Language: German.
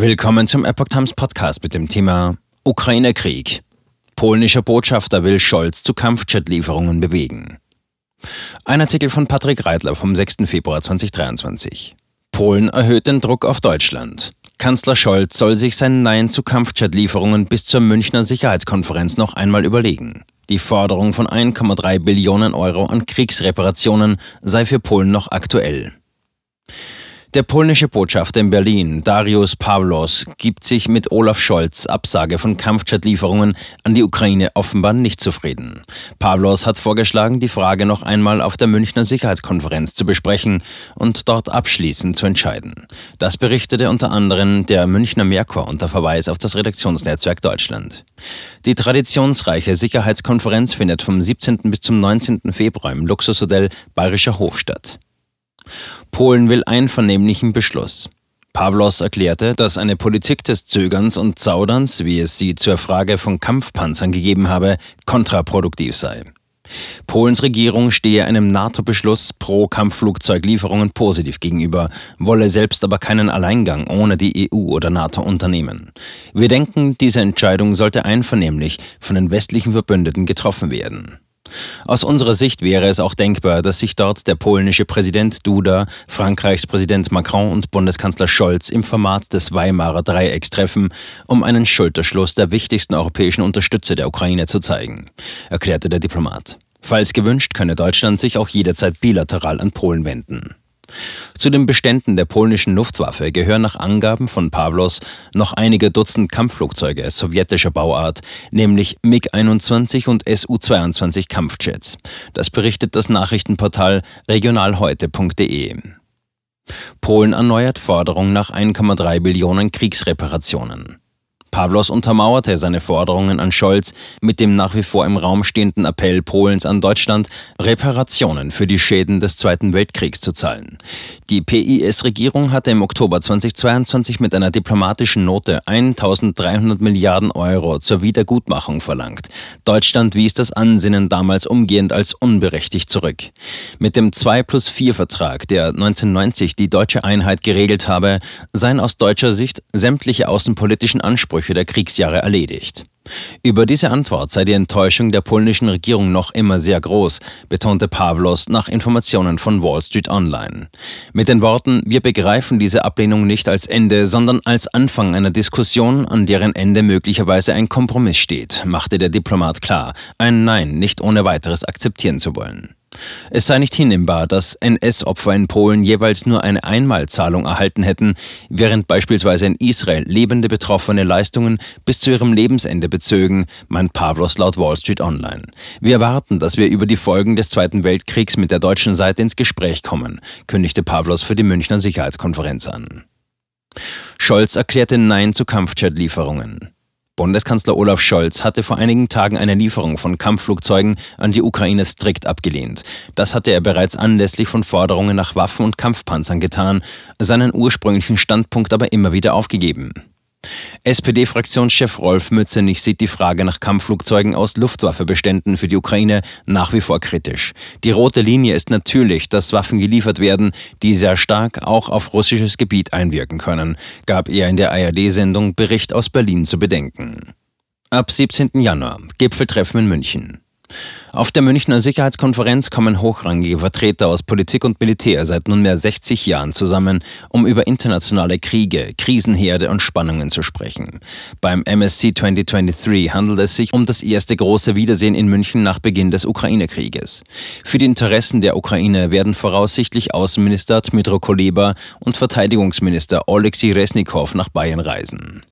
Willkommen zum Epoch Times Podcast mit dem Thema Ukraine-Krieg. Polnischer Botschafter will Scholz zu Kampfjet-Lieferungen bewegen. Ein Artikel von Patrick Reitler vom 6. Februar 2023. Polen erhöht den Druck auf Deutschland. Kanzler Scholz soll sich sein Nein zu Kampfjet-Lieferungen bis zur Münchner Sicherheitskonferenz noch einmal überlegen. Die Forderung von 1,3 Billionen Euro an Kriegsreparationen sei für Polen noch aktuell. Der polnische Botschafter in Berlin, Darius Pawlos, gibt sich mit Olaf Scholz Absage von Kampfjetlieferungen an die Ukraine offenbar nicht zufrieden. Pawlos hat vorgeschlagen, die Frage noch einmal auf der Münchner Sicherheitskonferenz zu besprechen und dort abschließend zu entscheiden. Das berichtete unter anderem der Münchner Merkur unter Verweis auf das Redaktionsnetzwerk Deutschland. Die traditionsreiche Sicherheitskonferenz findet vom 17. bis zum 19. Februar im Luxushotel Bayerischer Hof statt. Polen will einvernehmlichen Beschluss. Pawlos erklärte, dass eine Politik des Zögerns und Zauderns, wie es sie zur Frage von Kampfpanzern gegeben habe, kontraproduktiv sei. Polens Regierung stehe einem NATO-Beschluss pro Kampfflugzeuglieferungen positiv gegenüber, wolle selbst aber keinen Alleingang ohne die EU oder NATO unternehmen. Wir denken, diese Entscheidung sollte einvernehmlich von den westlichen Verbündeten getroffen werden. Aus unserer Sicht wäre es auch denkbar, dass sich dort der polnische Präsident Duda, Frankreichs Präsident Macron und Bundeskanzler Scholz im Format des Weimarer Dreiecks treffen, um einen Schulterschluss der wichtigsten europäischen Unterstützer der Ukraine zu zeigen, erklärte der Diplomat. Falls gewünscht, könne Deutschland sich auch jederzeit bilateral an Polen wenden. Zu den Beständen der polnischen Luftwaffe gehören nach Angaben von Pawlos noch einige Dutzend Kampfflugzeuge sowjetischer Bauart, nämlich MiG-21 und Su-22 Kampfjets. Das berichtet das Nachrichtenportal regionalheute.de. Polen erneuert Forderung nach 1,3 Billionen Kriegsreparationen. Pawlos untermauerte seine Forderungen an Scholz mit dem nach wie vor im Raum stehenden Appell Polens an Deutschland, Reparationen für die Schäden des Zweiten Weltkriegs zu zahlen. Die PIS-Regierung hatte im Oktober 2022 mit einer diplomatischen Note 1300 Milliarden Euro zur Wiedergutmachung verlangt. Deutschland wies das Ansinnen damals umgehend als unberechtigt zurück. Mit dem 2 plus 4 Vertrag, der 1990 die deutsche Einheit geregelt habe, seien aus deutscher Sicht sämtliche außenpolitischen Ansprüche Ansprüche der Kriegsjahre erledigt. Über diese Antwort sei die Enttäuschung der polnischen Regierung noch immer sehr groß, betonte Pawlos nach Informationen von Wall Street Online. Mit den Worten, wir begreifen diese Ablehnung nicht als Ende, sondern als Anfang einer Diskussion, an deren Ende möglicherweise ein Kompromiss steht, machte der Diplomat klar, ein Nein nicht ohne weiteres akzeptieren zu wollen. Es sei nicht hinnehmbar, dass NS-Opfer in Polen jeweils nur eine Einmalzahlung erhalten hätten, während beispielsweise in Israel lebende Betroffene Leistungen bis zu ihrem Lebensende bezögen, meint Pavlos laut Wall Street Online. Wir erwarten, dass wir über die Folgen des Zweiten Weltkriegs mit der deutschen Seite ins Gespräch kommen, kündigte Pavlos für die Münchner Sicherheitskonferenz an. Scholz erklärte Nein zu Kampfjet-Lieferungen. Bundeskanzler Olaf Scholz hatte vor einigen Tagen eine Lieferung von Kampfflugzeugen an die Ukraine strikt abgelehnt. Das hatte er bereits anlässlich von Forderungen nach Waffen und Kampfpanzern getan, seinen ursprünglichen Standpunkt aber immer wieder aufgegeben. SPD-Fraktionschef Rolf Mützenich sieht die Frage nach Kampfflugzeugen aus Luftwaffebeständen für die Ukraine nach wie vor kritisch. Die rote Linie ist natürlich, dass Waffen geliefert werden, die sehr stark auch auf russisches Gebiet einwirken können, gab er in der ARD-Sendung Bericht aus Berlin zu bedenken. Ab 17. Januar Gipfeltreffen in München. Auf der Münchner Sicherheitskonferenz kommen hochrangige Vertreter aus Politik und Militär seit nunmehr 60 Jahren zusammen, um über internationale Kriege, Krisenherde und Spannungen zu sprechen. Beim MSC 2023 handelt es sich um das erste große Wiedersehen in München nach Beginn des Ukraine-Krieges. Für die Interessen der Ukraine werden voraussichtlich Außenminister Dmytro Kuleba und Verteidigungsminister Oleksiy Resnikow nach Bayern reisen.